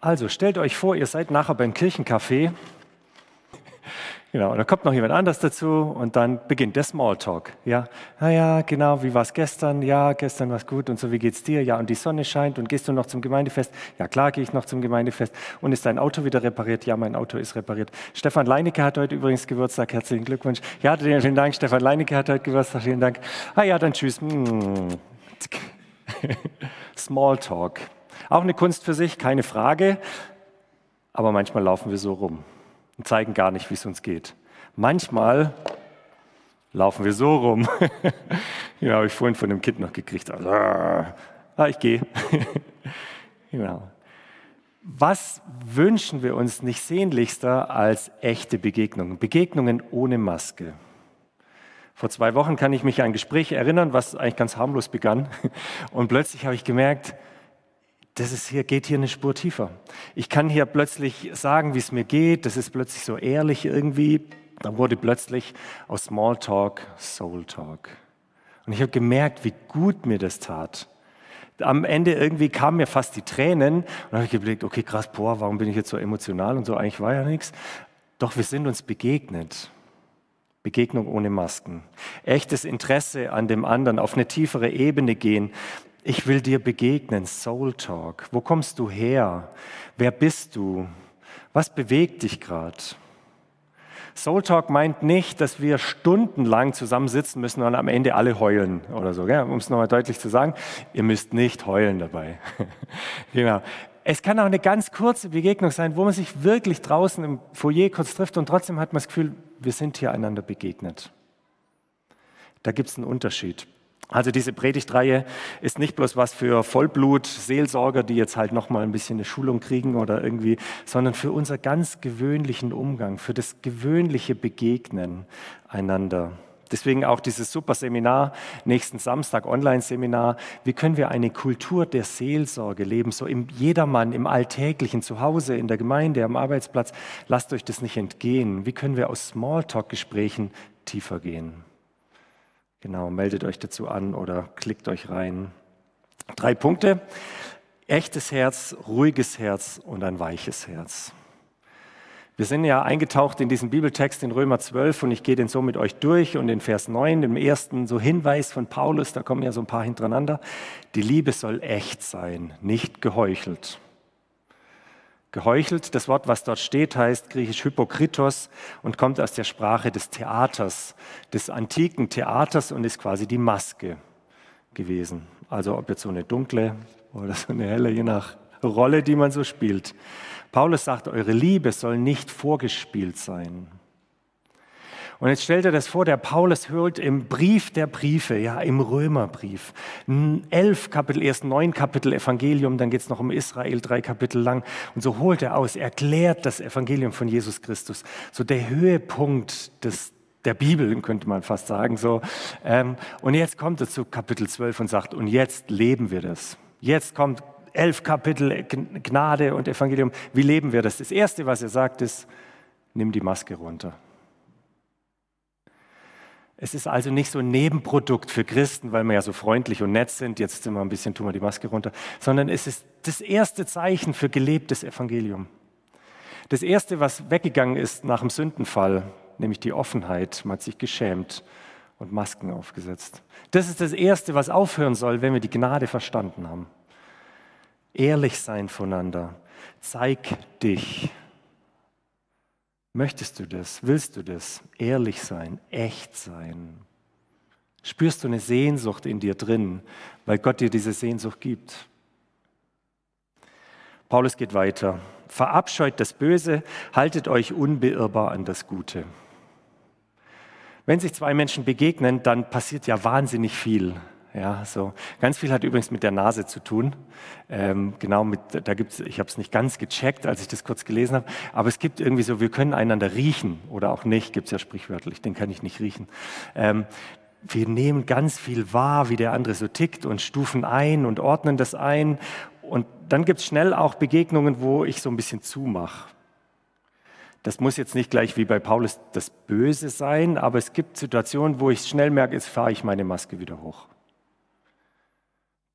Also stellt euch vor, ihr seid nachher beim Kirchencafé. Genau, und dann kommt noch jemand anders dazu und dann beginnt der Smalltalk. Ja, naja, genau, wie war es gestern? Ja, gestern war es gut und so, wie geht's dir? Ja, und die Sonne scheint und gehst du noch zum Gemeindefest? Ja, klar gehe ich noch zum Gemeindefest. Und ist dein Auto wieder repariert? Ja, mein Auto ist repariert. Stefan Leinecke hat heute übrigens Geburtstag, herzlichen Glückwunsch. Ja, vielen Dank, Stefan Leinecke hat heute Geburtstag, vielen Dank. Ah ja, dann tschüss. Hm. Smalltalk. Auch eine Kunst für sich, keine Frage. Aber manchmal laufen wir so rum und zeigen gar nicht, wie es uns geht. Manchmal laufen wir so rum. ja, habe ich vorhin von dem Kind noch gekriegt. Also, ah, ich gehe. genau. Was wünschen wir uns nicht sehnlichster als echte Begegnungen? Begegnungen ohne Maske. Vor zwei Wochen kann ich mich an ein Gespräch erinnern, was eigentlich ganz harmlos begann. Und plötzlich habe ich gemerkt, das ist hier, geht hier eine Spur tiefer. Ich kann hier plötzlich sagen, wie es mir geht. Das ist plötzlich so ehrlich irgendwie. Dann wurde plötzlich aus Smalltalk Soul Talk. Und ich habe gemerkt, wie gut mir das tat. Am Ende irgendwie kamen mir fast die Tränen und habe ich geblickt, okay, krass, boah, warum bin ich jetzt so emotional und so? Eigentlich war ja nichts. Doch wir sind uns begegnet. Begegnung ohne Masken. Echtes Interesse an dem anderen, auf eine tiefere Ebene gehen, ich will dir begegnen, Soul Talk. Wo kommst du her? Wer bist du? Was bewegt dich gerade? Soul Talk meint nicht, dass wir stundenlang zusammensitzen müssen und am Ende alle heulen oder so. Um es nochmal deutlich zu sagen, ihr müsst nicht heulen dabei. genau. Es kann auch eine ganz kurze Begegnung sein, wo man sich wirklich draußen im Foyer kurz trifft und trotzdem hat man das Gefühl, wir sind hier einander begegnet. Da gibt es einen Unterschied. Also diese Predigtreihe ist nicht bloß was für Vollblut-Seelsorger, die jetzt halt noch mal ein bisschen eine Schulung kriegen oder irgendwie, sondern für unser ganz gewöhnlichen Umgang, für das gewöhnliche Begegnen einander. Deswegen auch dieses super Seminar, nächsten Samstag Online-Seminar. Wie können wir eine Kultur der Seelsorge leben, so im Jedermann, im Alltäglichen, zu Hause, in der Gemeinde, am Arbeitsplatz? Lasst euch das nicht entgehen. Wie können wir aus Smalltalk-Gesprächen tiefer gehen? Genau, meldet euch dazu an oder klickt euch rein. Drei Punkte. Echtes Herz, ruhiges Herz und ein weiches Herz. Wir sind ja eingetaucht in diesen Bibeltext in Römer 12 und ich gehe den so mit euch durch und in Vers 9, dem ersten so Hinweis von Paulus, da kommen ja so ein paar hintereinander. Die Liebe soll echt sein, nicht geheuchelt. Geheuchelt, das Wort, was dort steht, heißt griechisch Hypokritos und kommt aus der Sprache des Theaters, des antiken Theaters und ist quasi die Maske gewesen. Also ob jetzt so eine dunkle oder so eine helle, je nach Rolle, die man so spielt. Paulus sagt, eure Liebe soll nicht vorgespielt sein. Und jetzt stellt er das vor, der Paulus hört im Brief der Briefe, ja, im Römerbrief, elf Kapitel, erst neun Kapitel Evangelium, dann geht es noch um Israel, drei Kapitel lang. Und so holt er aus, erklärt das Evangelium von Jesus Christus. So der Höhepunkt des, der Bibel, könnte man fast sagen. So. Ähm, und jetzt kommt er zu Kapitel 12 und sagt, und jetzt leben wir das. Jetzt kommt elf Kapitel Gnade und Evangelium. Wie leben wir das? Das Erste, was er sagt, ist, nimm die Maske runter. Es ist also nicht so ein Nebenprodukt für Christen, weil wir ja so freundlich und nett sind, jetzt sind wir ein bisschen, tun wir die Maske runter, sondern es ist das erste Zeichen für gelebtes Evangelium. Das erste, was weggegangen ist nach dem Sündenfall, nämlich die Offenheit, man hat sich geschämt und Masken aufgesetzt. Das ist das erste, was aufhören soll, wenn wir die Gnade verstanden haben. Ehrlich sein voneinander. Zeig dich. Möchtest du das? Willst du das? Ehrlich sein, echt sein. Spürst du eine Sehnsucht in dir drin, weil Gott dir diese Sehnsucht gibt? Paulus geht weiter. Verabscheut das Böse, haltet euch unbeirrbar an das Gute. Wenn sich zwei Menschen begegnen, dann passiert ja wahnsinnig viel. Ja, so ganz viel hat übrigens mit der Nase zu tun. Ähm, genau, mit, da gibt's, ich habe es nicht ganz gecheckt, als ich das kurz gelesen habe, aber es gibt irgendwie so, wir können einander riechen oder auch nicht, gibt es ja sprichwörtlich, den kann ich nicht riechen. Ähm, wir nehmen ganz viel wahr, wie der andere so tickt und stufen ein und ordnen das ein. Und dann gibt es schnell auch Begegnungen, wo ich so ein bisschen zumache. Das muss jetzt nicht gleich wie bei Paulus das Böse sein, aber es gibt Situationen, wo ich schnell merke, jetzt fahre ich meine Maske wieder hoch.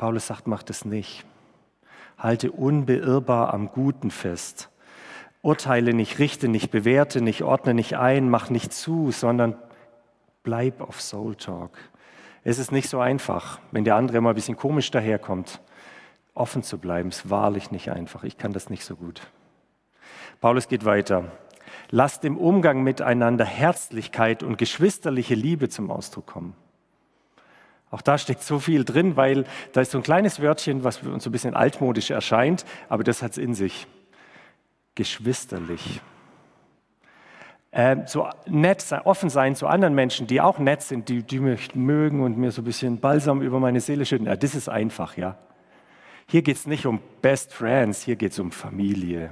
Paulus sagt, mach das nicht. Halte unbeirrbar am Guten fest. Urteile nicht, richte nicht, bewerte nicht, ordne nicht ein, mach nicht zu, sondern bleib auf Soul Talk. Es ist nicht so einfach, wenn der andere mal ein bisschen komisch daherkommt. Offen zu bleiben ist wahrlich nicht einfach. Ich kann das nicht so gut. Paulus geht weiter. Lasst im Umgang miteinander Herzlichkeit und geschwisterliche Liebe zum Ausdruck kommen. Auch da steckt so viel drin, weil da ist so ein kleines Wörtchen, was uns so ein bisschen altmodisch erscheint, aber das hat es in sich. Geschwisterlich. Äh, so nett sein, offen sein zu anderen Menschen, die auch nett sind, die, die mich mögen und mir so ein bisschen Balsam über meine Seele schütten. Ja, das ist einfach, ja. Hier geht es nicht um Best Friends, hier geht es um Familie.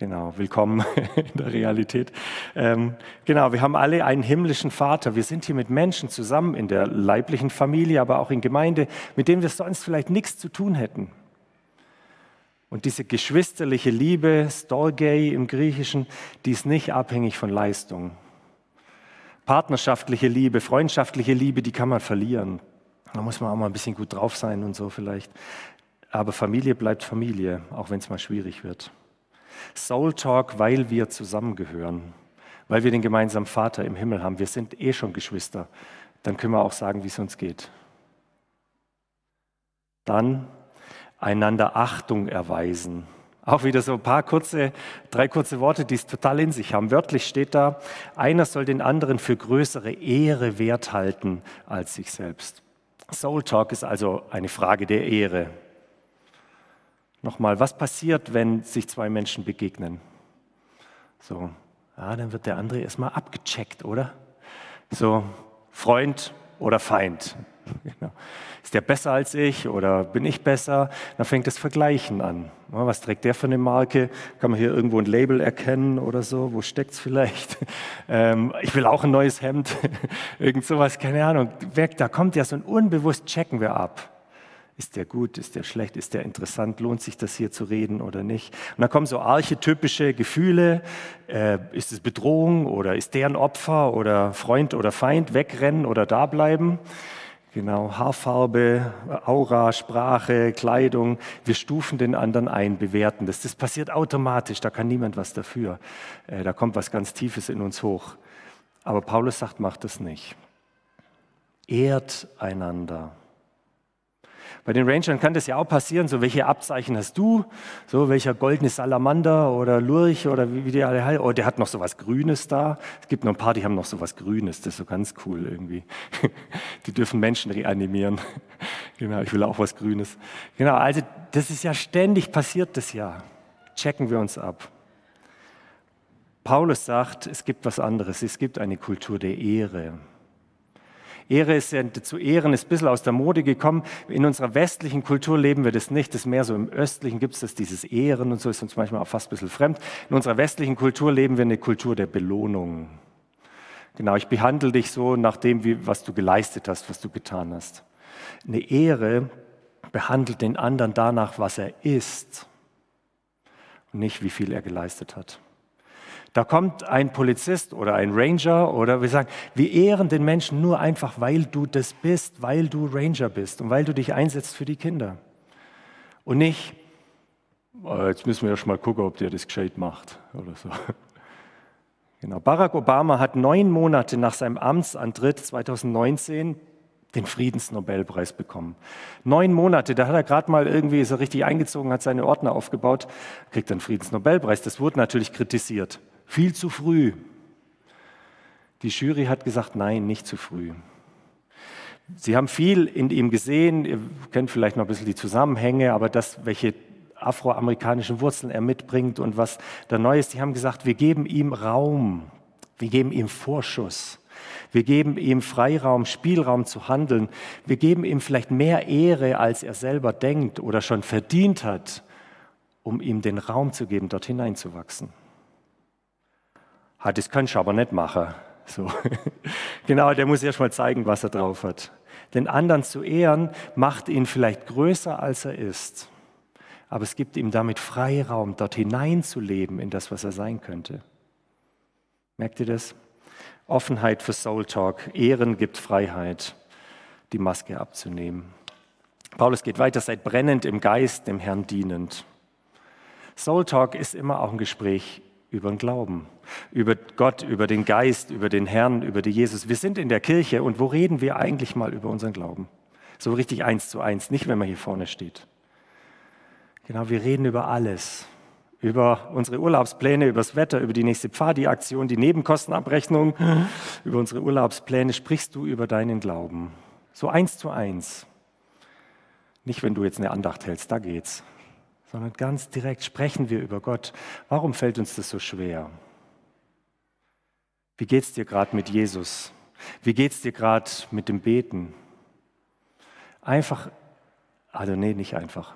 Genau, willkommen in der Realität. Ähm, genau, wir haben alle einen himmlischen Vater. Wir sind hier mit Menschen zusammen in der leiblichen Familie, aber auch in Gemeinde, mit denen wir sonst vielleicht nichts zu tun hätten. Und diese geschwisterliche Liebe, Storgei im Griechischen, die ist nicht abhängig von Leistung. Partnerschaftliche Liebe, freundschaftliche Liebe, die kann man verlieren. Da muss man auch mal ein bisschen gut drauf sein und so vielleicht. Aber Familie bleibt Familie, auch wenn es mal schwierig wird. Soul Talk, weil wir zusammengehören, weil wir den gemeinsamen Vater im Himmel haben. Wir sind eh schon Geschwister. Dann können wir auch sagen, wie es uns geht. Dann einander Achtung erweisen. Auch wieder so ein paar kurze, drei kurze Worte, die es total in sich haben. Wörtlich steht da, einer soll den anderen für größere Ehre wert halten als sich selbst. Soul Talk ist also eine Frage der Ehre. Nochmal, was passiert, wenn sich zwei Menschen begegnen? So, ja, dann wird der andere erstmal abgecheckt, oder? So, Freund oder Feind. Genau. Ist der besser als ich oder bin ich besser? Dann fängt das Vergleichen an. Was trägt der für eine Marke? Kann man hier irgendwo ein Label erkennen oder so? Wo steckt es vielleicht? Ähm, ich will auch ein neues Hemd. Irgend sowas, keine Ahnung. Da kommt ja so ein unbewusst checken wir ab. Ist der gut, ist der schlecht, ist der interessant, lohnt sich das hier zu reden oder nicht? Und dann kommen so archetypische Gefühle, äh, ist es Bedrohung oder ist der ein Opfer oder Freund oder Feind, wegrennen oder da bleiben? Genau, Haarfarbe, Aura, Sprache, Kleidung. Wir stufen den anderen ein, bewerten das. Das passiert automatisch, da kann niemand was dafür. Äh, da kommt was ganz Tiefes in uns hoch. Aber Paulus sagt, macht das nicht. Ehrt einander. Bei den Rangern kann das ja auch passieren, so welche Abzeichen hast du? So welcher goldene Salamander oder Lurch oder wie, wie die alle heißen. Oh, der hat noch so was Grünes da. Es gibt noch ein paar, die haben noch so was Grünes. Das ist so ganz cool irgendwie. Die dürfen Menschen reanimieren. Genau, ich will auch was Grünes. Genau, also das ist ja ständig passiert das ja. Checken wir uns ab. Paulus sagt, es gibt was anderes. Es gibt eine Kultur der Ehre. Ehre ist ja zu Ehren, ist ein bisschen aus der Mode gekommen. In unserer westlichen Kultur leben wir das nicht. Das ist mehr so im Östlichen gibt es das, dieses Ehren und so ist uns manchmal auch fast ein bisschen fremd. In unserer westlichen Kultur leben wir eine Kultur der Belohnung. Genau, ich behandle dich so nach dem, wie, was du geleistet hast, was du getan hast. Eine Ehre behandelt den anderen danach, was er ist und nicht, wie viel er geleistet hat. Da kommt ein Polizist oder ein Ranger oder wir sagen, wir ehren den Menschen nur einfach, weil du das bist, weil du Ranger bist und weil du dich einsetzt für die Kinder. Und nicht, oh, jetzt müssen wir ja schon mal gucken, ob der das gescheit macht oder so. Genau. Barack Obama hat neun Monate nach seinem Amtsantritt 2019 den Friedensnobelpreis bekommen. Neun Monate, da hat er gerade mal irgendwie so richtig eingezogen, hat seine Ordner aufgebaut, kriegt den Friedensnobelpreis. Das wurde natürlich kritisiert. Viel zu früh. Die Jury hat gesagt, nein, nicht zu früh. Sie haben viel in ihm gesehen, ihr kennt vielleicht noch ein bisschen die Zusammenhänge, aber das, welche afroamerikanischen Wurzeln er mitbringt und was da neu ist, die haben gesagt, wir geben ihm Raum, wir geben ihm Vorschuss, wir geben ihm Freiraum, Spielraum zu handeln, wir geben ihm vielleicht mehr Ehre, als er selber denkt oder schon verdient hat, um ihm den Raum zu geben, dort hineinzuwachsen hat, das kannst du aber nicht machen. So. genau, der muss erst mal zeigen, was er drauf hat. Den anderen zu ehren, macht ihn vielleicht größer, als er ist. Aber es gibt ihm damit Freiraum, dort hineinzuleben in das, was er sein könnte. Merkt ihr das? Offenheit für Soul Talk. Ehren gibt Freiheit, die Maske abzunehmen. Paulus geht weiter, seid brennend im Geist, dem Herrn dienend. Soul Talk ist immer auch ein Gespräch über den Glauben, über Gott, über den Geist, über den Herrn, über die Jesus. Wir sind in der Kirche und wo reden wir eigentlich mal über unseren Glauben? So richtig eins zu eins, nicht wenn man hier vorne steht. Genau, wir reden über alles. Über unsere Urlaubspläne, über das Wetter, über die nächste Pfadi-Aktion, die Nebenkostenabrechnung, über unsere Urlaubspläne sprichst du über deinen Glauben. So eins zu eins. Nicht, wenn du jetzt eine Andacht hältst, da geht's sondern ganz direkt sprechen wir über Gott. Warum fällt uns das so schwer? Wie geht es dir gerade mit Jesus? Wie geht es dir gerade mit dem Beten? Einfach, also nee, nicht einfach.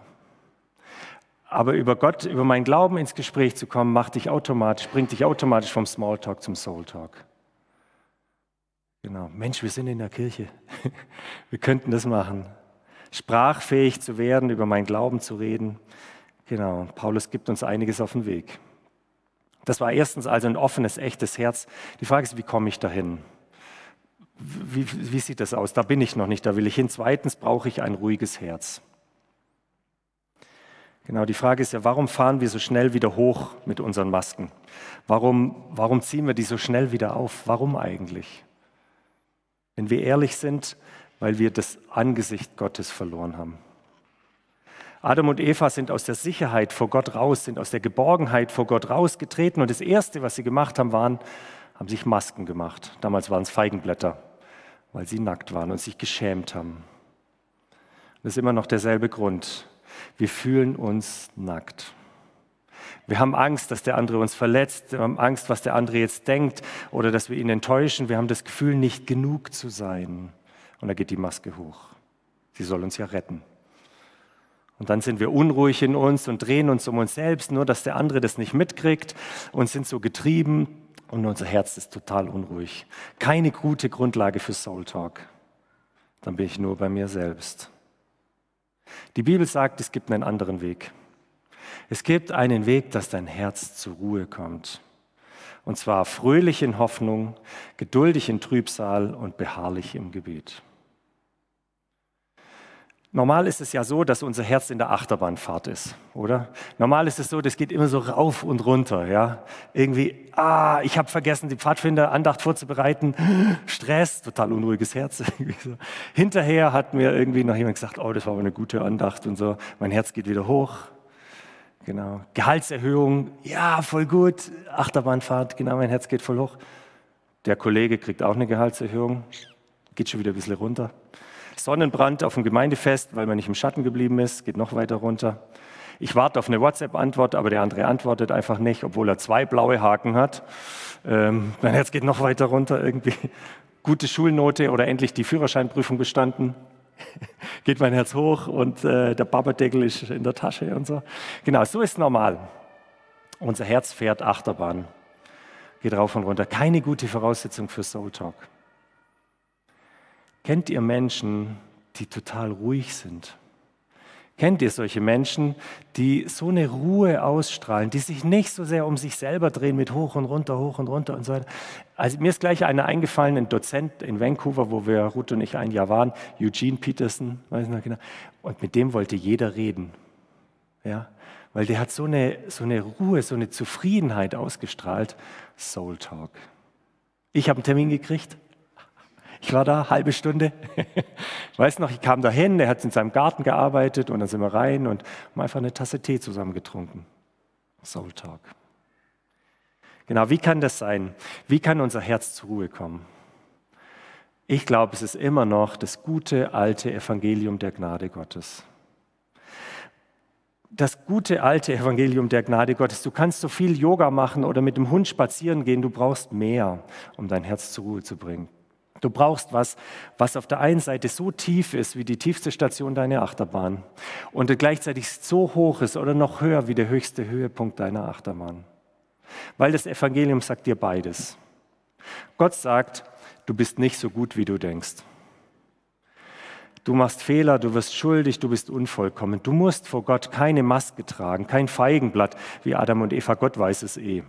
Aber über Gott, über meinen Glauben ins Gespräch zu kommen, macht dich automatisch, bringt dich automatisch vom Smalltalk zum Soultalk. Genau. Mensch, wir sind in der Kirche. Wir könnten das machen. Sprachfähig zu werden, über meinen Glauben zu reden. Genau, Paulus gibt uns einiges auf den Weg. Das war erstens also ein offenes, echtes Herz. Die Frage ist, wie komme ich dahin? Wie, wie sieht das aus? Da bin ich noch nicht, da will ich hin. Zweitens brauche ich ein ruhiges Herz. Genau, die Frage ist ja, warum fahren wir so schnell wieder hoch mit unseren Masken? Warum, warum ziehen wir die so schnell wieder auf? Warum eigentlich? Wenn wir ehrlich sind, weil wir das Angesicht Gottes verloren haben. Adam und Eva sind aus der Sicherheit vor Gott raus, sind aus der Geborgenheit vor Gott rausgetreten und das Erste, was sie gemacht haben, waren, haben sich Masken gemacht. Damals waren es Feigenblätter, weil sie nackt waren und sich geschämt haben. Das ist immer noch derselbe Grund. Wir fühlen uns nackt. Wir haben Angst, dass der andere uns verletzt. Wir haben Angst, was der andere jetzt denkt oder dass wir ihn enttäuschen. Wir haben das Gefühl, nicht genug zu sein. Und da geht die Maske hoch. Sie soll uns ja retten. Und dann sind wir unruhig in uns und drehen uns um uns selbst, nur dass der andere das nicht mitkriegt und sind so getrieben und unser Herz ist total unruhig. Keine gute Grundlage für Soul Talk. Dann bin ich nur bei mir selbst. Die Bibel sagt, es gibt einen anderen Weg. Es gibt einen Weg, dass dein Herz zur Ruhe kommt. Und zwar fröhlich in Hoffnung, geduldig in Trübsal und beharrlich im Gebet. Normal ist es ja so, dass unser Herz in der Achterbahnfahrt ist, oder? Normal ist es so, das geht immer so rauf und runter, ja? Irgendwie, ah, ich habe vergessen, die Pfadfinder-Andacht vorzubereiten. Stress, total unruhiges Herz. Hinterher hat mir irgendwie noch jemand gesagt, oh, das war aber eine gute Andacht und so. Mein Herz geht wieder hoch. Genau. Gehaltserhöhung, ja, voll gut. Achterbahnfahrt, genau, mein Herz geht voll hoch. Der Kollege kriegt auch eine Gehaltserhöhung, geht schon wieder ein bisschen runter. Sonnenbrand auf dem Gemeindefest, weil man nicht im Schatten geblieben ist, geht noch weiter runter. Ich warte auf eine WhatsApp-Antwort, aber der andere antwortet einfach nicht, obwohl er zwei blaue Haken hat. Ähm, mein Herz geht noch weiter runter irgendwie. Gute Schulnote oder endlich die Führerscheinprüfung bestanden. geht mein Herz hoch und äh, der Babadeckel ist in der Tasche und so. Genau, so ist normal. Unser Herz fährt Achterbahn, geht rauf und runter. Keine gute Voraussetzung für Soul Talk. Kennt ihr Menschen, die total ruhig sind? Kennt ihr solche Menschen, die so eine Ruhe ausstrahlen, die sich nicht so sehr um sich selber drehen mit hoch und runter, hoch und runter und so weiter? Also mir ist gleich einer eingefallen, ein Dozent in Vancouver, wo wir, Ruth und ich ein Jahr waren, Eugene Peterson, weiß ich noch genau, und mit dem wollte jeder reden. Ja, weil der hat so eine, so eine Ruhe, so eine Zufriedenheit ausgestrahlt. Soul Talk. Ich habe einen Termin gekriegt, ich war da, halbe Stunde. Ich weiß noch, ich kam da hin, er hat in seinem Garten gearbeitet und dann sind wir rein und haben einfach eine Tasse Tee zusammen getrunken. Soul Talk. Genau, wie kann das sein? Wie kann unser Herz zur Ruhe kommen? Ich glaube, es ist immer noch das gute alte Evangelium der Gnade Gottes. Das gute alte Evangelium der Gnade Gottes. Du kannst so viel Yoga machen oder mit dem Hund spazieren gehen, du brauchst mehr, um dein Herz zur Ruhe zu bringen. Du brauchst was, was auf der einen Seite so tief ist wie die tiefste Station deiner Achterbahn und gleichzeitig so hoch ist oder noch höher wie der höchste Höhepunkt deiner Achterbahn. Weil das Evangelium sagt dir beides. Gott sagt, du bist nicht so gut, wie du denkst. Du machst Fehler, du wirst schuldig, du bist unvollkommen. Du musst vor Gott keine Maske tragen, kein Feigenblatt wie Adam und Eva. Gott weiß es eh.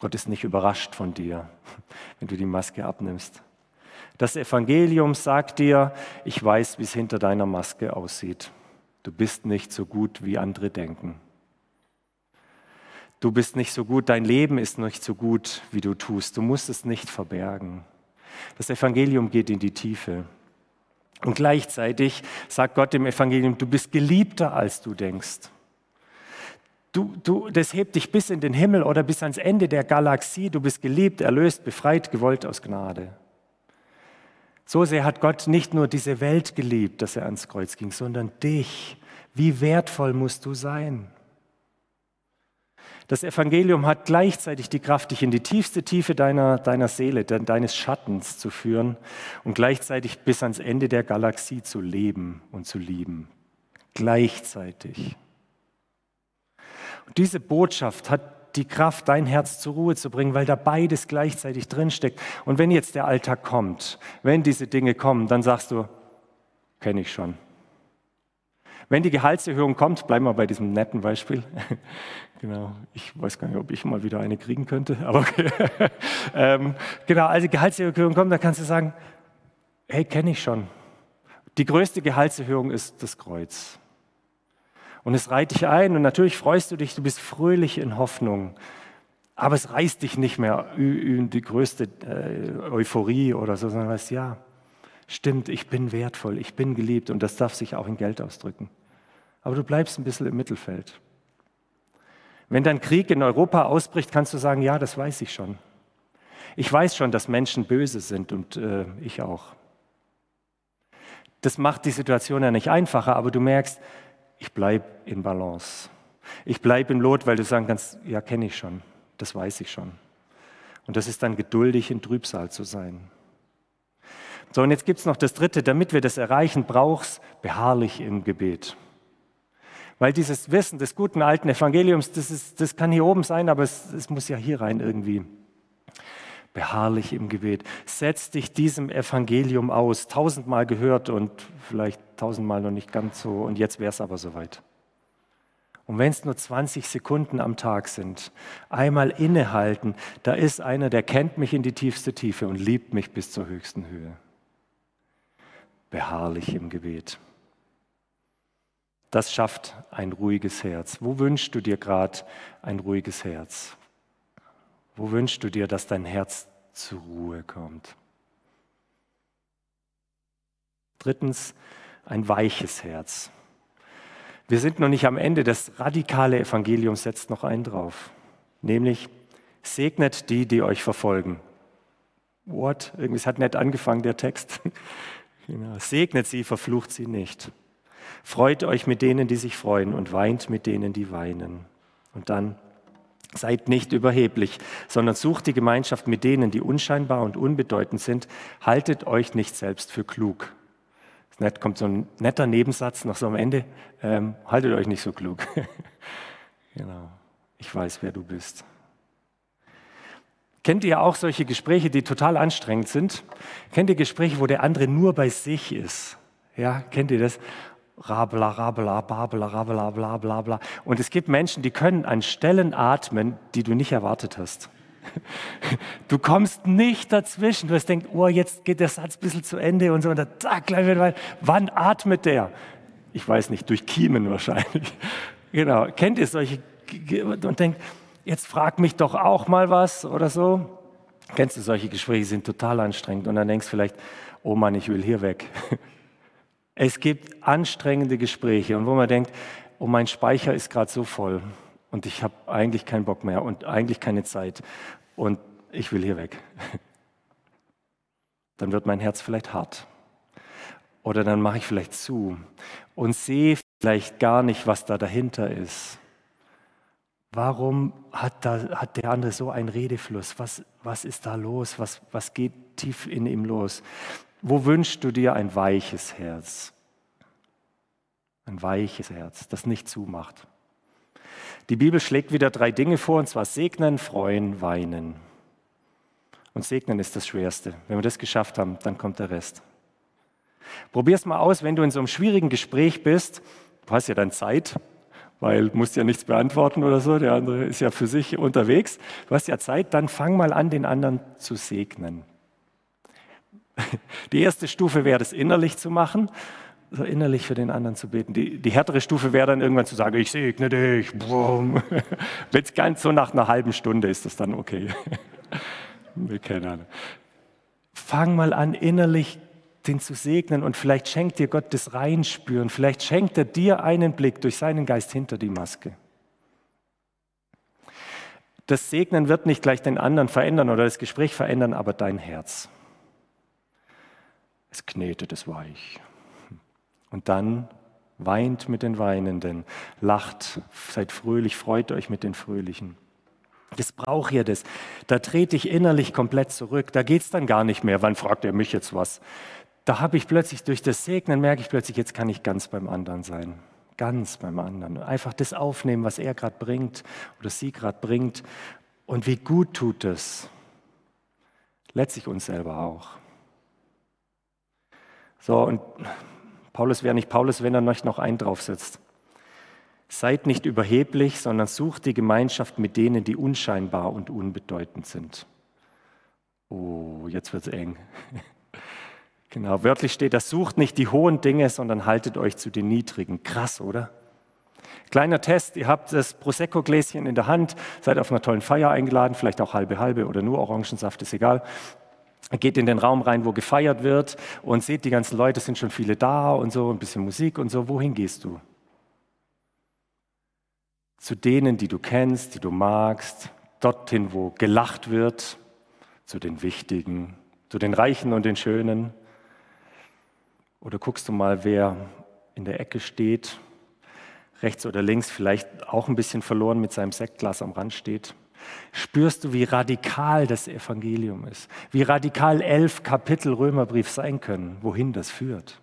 Gott ist nicht überrascht von dir, wenn du die Maske abnimmst. Das Evangelium sagt dir, ich weiß, wie es hinter deiner Maske aussieht. Du bist nicht so gut, wie andere denken. Du bist nicht so gut, dein Leben ist nicht so gut, wie du tust. Du musst es nicht verbergen. Das Evangelium geht in die Tiefe. Und gleichzeitig sagt Gott im Evangelium, du bist geliebter, als du denkst. Du, du, das hebt dich bis in den Himmel oder bis ans Ende der Galaxie. Du bist geliebt, erlöst, befreit, gewollt aus Gnade. So sehr hat Gott nicht nur diese Welt geliebt, dass er ans Kreuz ging, sondern dich. Wie wertvoll musst du sein? Das Evangelium hat gleichzeitig die Kraft, dich in die tiefste Tiefe deiner, deiner Seele, deines Schattens zu führen und gleichzeitig bis ans Ende der Galaxie zu leben und zu lieben. Gleichzeitig. Und diese Botschaft hat die Kraft, dein Herz zur Ruhe zu bringen, weil da beides gleichzeitig drinsteckt. Und wenn jetzt der Alltag kommt, wenn diese Dinge kommen, dann sagst du, kenne ich schon. Wenn die Gehaltserhöhung kommt, bleiben wir bei diesem netten Beispiel. genau, ich weiß gar nicht, ob ich mal wieder eine kriegen könnte, aber okay. ähm, genau, als die Gehaltserhöhung kommt, dann kannst du sagen, hey, kenne ich schon. Die größte Gehaltserhöhung ist das Kreuz. Und es reiht dich ein und natürlich freust du dich, du bist fröhlich in Hoffnung. Aber es reißt dich nicht mehr in die größte äh, Euphorie oder so, sondern weißt, ja, stimmt, ich bin wertvoll, ich bin geliebt und das darf sich auch in Geld ausdrücken. Aber du bleibst ein bisschen im Mittelfeld. Wenn dann Krieg in Europa ausbricht, kannst du sagen, ja, das weiß ich schon. Ich weiß schon, dass Menschen böse sind und äh, ich auch. Das macht die Situation ja nicht einfacher, aber du merkst, ich bleibe in Balance. Ich bleibe im Lot, weil du sagen kannst, ja, kenne ich schon, das weiß ich schon. Und das ist dann geduldig in Trübsal zu sein. So, und jetzt gibt es noch das Dritte, damit wir das erreichen, brauchst beharrlich im Gebet. Weil dieses Wissen des guten alten Evangeliums, das, ist, das kann hier oben sein, aber es, es muss ja hier rein irgendwie. Beharrlich im Gebet. Setz dich diesem Evangelium aus. Tausendmal gehört und vielleicht tausendmal noch nicht ganz so. Und jetzt wäre es aber soweit. Und wenn es nur 20 Sekunden am Tag sind, einmal innehalten, da ist einer, der kennt mich in die tiefste Tiefe und liebt mich bis zur höchsten Höhe beharrlich im Gebet. Das schafft ein ruhiges Herz. Wo wünschst du dir gerade ein ruhiges Herz? Wo wünschst du dir, dass dein Herz zur Ruhe kommt? Drittens, ein weiches Herz. Wir sind noch nicht am Ende. Das radikale Evangelium setzt noch einen drauf. Nämlich, segnet die, die euch verfolgen. What? Irgendwie, hat nett angefangen, der Text. Genau. Segnet sie, verflucht sie nicht. Freut euch mit denen, die sich freuen und weint mit denen, die weinen. Und dann seid nicht überheblich, sondern sucht die Gemeinschaft mit denen, die unscheinbar und unbedeutend sind. Haltet euch nicht selbst für klug. Nett kommt so ein netter Nebensatz noch so am Ende. Ähm, haltet euch nicht so klug. genau. Ich weiß, wer du bist. Kennt ihr auch solche Gespräche, die total anstrengend sind? Kennt ihr Gespräche, wo der andere nur bei sich ist? Ja, kennt ihr das? Rabla, rabla, babla, rabla, bla, bla, bla. Und es gibt Menschen, die können an Stellen atmen, die du nicht erwartet hast. Du kommst nicht dazwischen. Du hast denkt, oh, jetzt geht der Satz ein bisschen zu Ende und so. Und dann, zack, gleich wieder Wann atmet der? Ich weiß nicht, durch Kiemen wahrscheinlich. Genau. Kennt ihr solche und denkt, jetzt frag mich doch auch mal was oder so. Kennst du solche Gespräche, die sind total anstrengend und dann denkst du vielleicht, oh Mann, ich will hier weg. Es gibt anstrengende Gespräche und wo man denkt, oh mein Speicher ist gerade so voll und ich habe eigentlich keinen Bock mehr und eigentlich keine Zeit und ich will hier weg. Dann wird mein Herz vielleicht hart oder dann mache ich vielleicht zu und sehe vielleicht gar nicht, was da dahinter ist. Warum hat, da, hat der andere so einen Redefluss? Was, was ist da los? Was, was geht tief in ihm los? Wo wünschst du dir ein weiches Herz? Ein weiches Herz, das nicht zumacht. Die Bibel schlägt wieder drei Dinge vor, und zwar segnen, freuen, weinen. Und segnen ist das Schwerste. Wenn wir das geschafft haben, dann kommt der Rest. Probier es mal aus, wenn du in so einem schwierigen Gespräch bist. Du hast ja dann Zeit, weil du musst ja nichts beantworten oder so, der andere ist ja für sich unterwegs. Du hast ja Zeit, dann fang mal an, den anderen zu segnen. Die erste Stufe wäre, das innerlich zu machen, so innerlich für den anderen zu beten. Die, die härtere Stufe wäre dann irgendwann zu sagen, ich segne dich. Wenn es ganz so nach einer halben Stunde ist, das dann okay. Wir kennen Fang mal an, innerlich den zu segnen und vielleicht schenkt dir Gott das Reinspüren, vielleicht schenkt er dir einen Blick durch seinen Geist hinter die Maske. Das Segnen wird nicht gleich den anderen verändern oder das Gespräch verändern, aber dein Herz. Es knetet es weich. Und dann weint mit den Weinenden, lacht, seid fröhlich, freut euch mit den Fröhlichen. Das braucht ihr das. Da trete ich innerlich komplett zurück. Da geht es dann gar nicht mehr. Wann fragt er mich jetzt was? Da habe ich plötzlich durch das Segnen, merke ich plötzlich, jetzt kann ich ganz beim anderen sein. Ganz beim anderen. Einfach das aufnehmen, was er gerade bringt oder sie gerade bringt. Und wie gut tut es. Letztlich uns selber auch. So, und Paulus wäre nicht Paulus, wenn er nicht noch einen draufsetzt. Seid nicht überheblich, sondern sucht die Gemeinschaft mit denen, die unscheinbar und unbedeutend sind. Oh, jetzt wird es eng. genau, wörtlich steht, das sucht nicht die hohen Dinge, sondern haltet euch zu den niedrigen. Krass, oder? Kleiner Test, ihr habt das Prosecco-Gläschen in der Hand, seid auf einer tollen Feier eingeladen, vielleicht auch halbe halbe oder nur Orangensaft, ist egal. Geht in den Raum rein, wo gefeiert wird und seht, die ganzen Leute sind schon viele da und so, ein bisschen Musik und so. Wohin gehst du? zu denen, die du kennst, die du magst, dorthin, wo gelacht wird, zu den Wichtigen, zu den Reichen und den Schönen. Oder guckst du mal, wer in der Ecke steht, rechts oder links, vielleicht auch ein bisschen verloren mit seinem Sektglas am Rand steht. Spürst du, wie radikal das Evangelium ist, wie radikal elf Kapitel Römerbrief sein können, wohin das führt.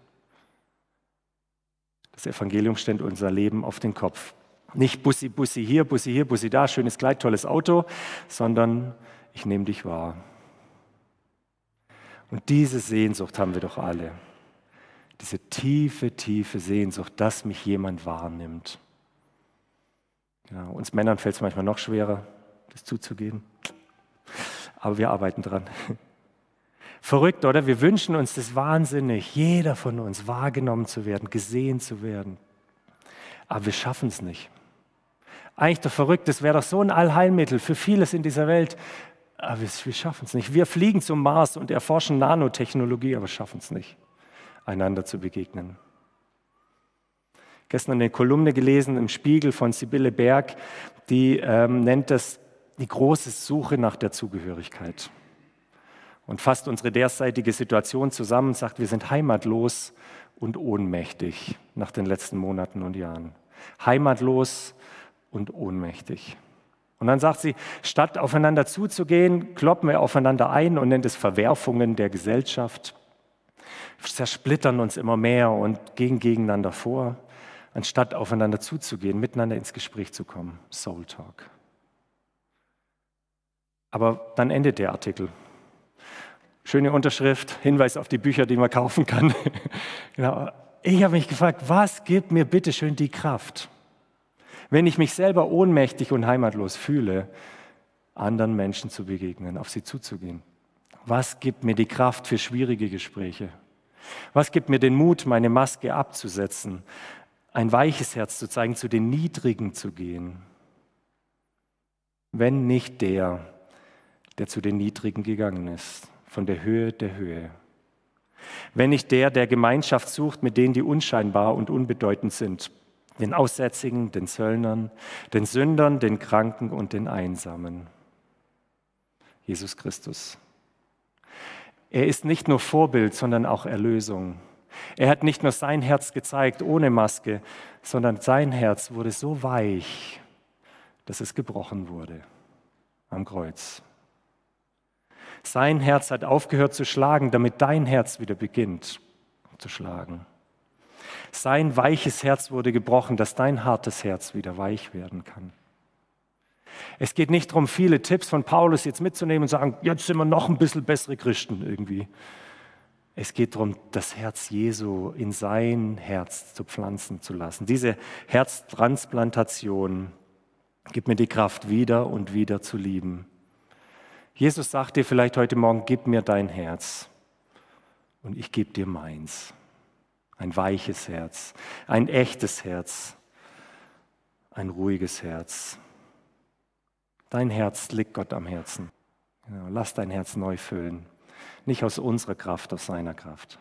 Das Evangelium stellt unser Leben auf den Kopf. Nicht Bussi, Bussi hier, Bussi hier, Bussi da, schönes Kleid, tolles Auto, sondern ich nehme dich wahr. Und diese Sehnsucht haben wir doch alle. Diese tiefe, tiefe Sehnsucht, dass mich jemand wahrnimmt. Ja, uns Männern fällt es manchmal noch schwerer, das zuzugeben. Aber wir arbeiten dran. Verrückt, oder? Wir wünschen uns das wahnsinnig, jeder von uns wahrgenommen zu werden, gesehen zu werden. Aber wir schaffen es nicht. Eigentlich doch verrückt, das wäre doch so ein Allheilmittel für vieles in dieser Welt. Aber wir, wir schaffen es nicht. Wir fliegen zum Mars und erforschen Nanotechnologie, aber schaffen es nicht, einander zu begegnen. Gestern eine Kolumne gelesen im Spiegel von Sibylle Berg, die ähm, nennt das die große Suche nach der Zugehörigkeit. Und fasst unsere derzeitige Situation zusammen und sagt, wir sind heimatlos und ohnmächtig nach den letzten Monaten und Jahren. Heimatlos und ohnmächtig. Und dann sagt sie, statt aufeinander zuzugehen, kloppen wir aufeinander ein und nennt es Verwerfungen der Gesellschaft. Zersplittern uns immer mehr und gehen gegeneinander vor, anstatt aufeinander zuzugehen, miteinander ins Gespräch zu kommen. Soul Talk. Aber dann endet der Artikel. Schöne Unterschrift, Hinweis auf die Bücher, die man kaufen kann. genau. Ich habe mich gefragt, was gibt mir bitte schön die Kraft? wenn ich mich selber ohnmächtig und heimatlos fühle, anderen Menschen zu begegnen, auf sie zuzugehen? Was gibt mir die Kraft für schwierige Gespräche? Was gibt mir den Mut, meine Maske abzusetzen, ein weiches Herz zu zeigen, zu den Niedrigen zu gehen? Wenn nicht der, der zu den Niedrigen gegangen ist, von der Höhe der Höhe. Wenn nicht der, der Gemeinschaft sucht mit denen, die unscheinbar und unbedeutend sind, den Aussätzigen, den Zöllnern, den Sündern, den Kranken und den Einsamen. Jesus Christus. Er ist nicht nur Vorbild, sondern auch Erlösung. Er hat nicht nur sein Herz gezeigt ohne Maske, sondern sein Herz wurde so weich, dass es gebrochen wurde am Kreuz. Sein Herz hat aufgehört zu schlagen, damit dein Herz wieder beginnt zu schlagen. Sein weiches Herz wurde gebrochen, dass dein hartes Herz wieder weich werden kann. Es geht nicht darum, viele Tipps von Paulus jetzt mitzunehmen und sagen, jetzt sind wir noch ein bisschen bessere Christen irgendwie. Es geht darum, das Herz Jesu in sein Herz zu pflanzen zu lassen. Diese Herztransplantation gibt mir die Kraft, wieder und wieder zu lieben. Jesus sagt dir vielleicht heute Morgen, gib mir dein Herz. und ich gebe dir meins. Ein weiches Herz, ein echtes Herz, ein ruhiges Herz. Dein Herz liegt Gott am Herzen. Genau, lass dein Herz neu füllen. Nicht aus unserer Kraft, aus seiner Kraft.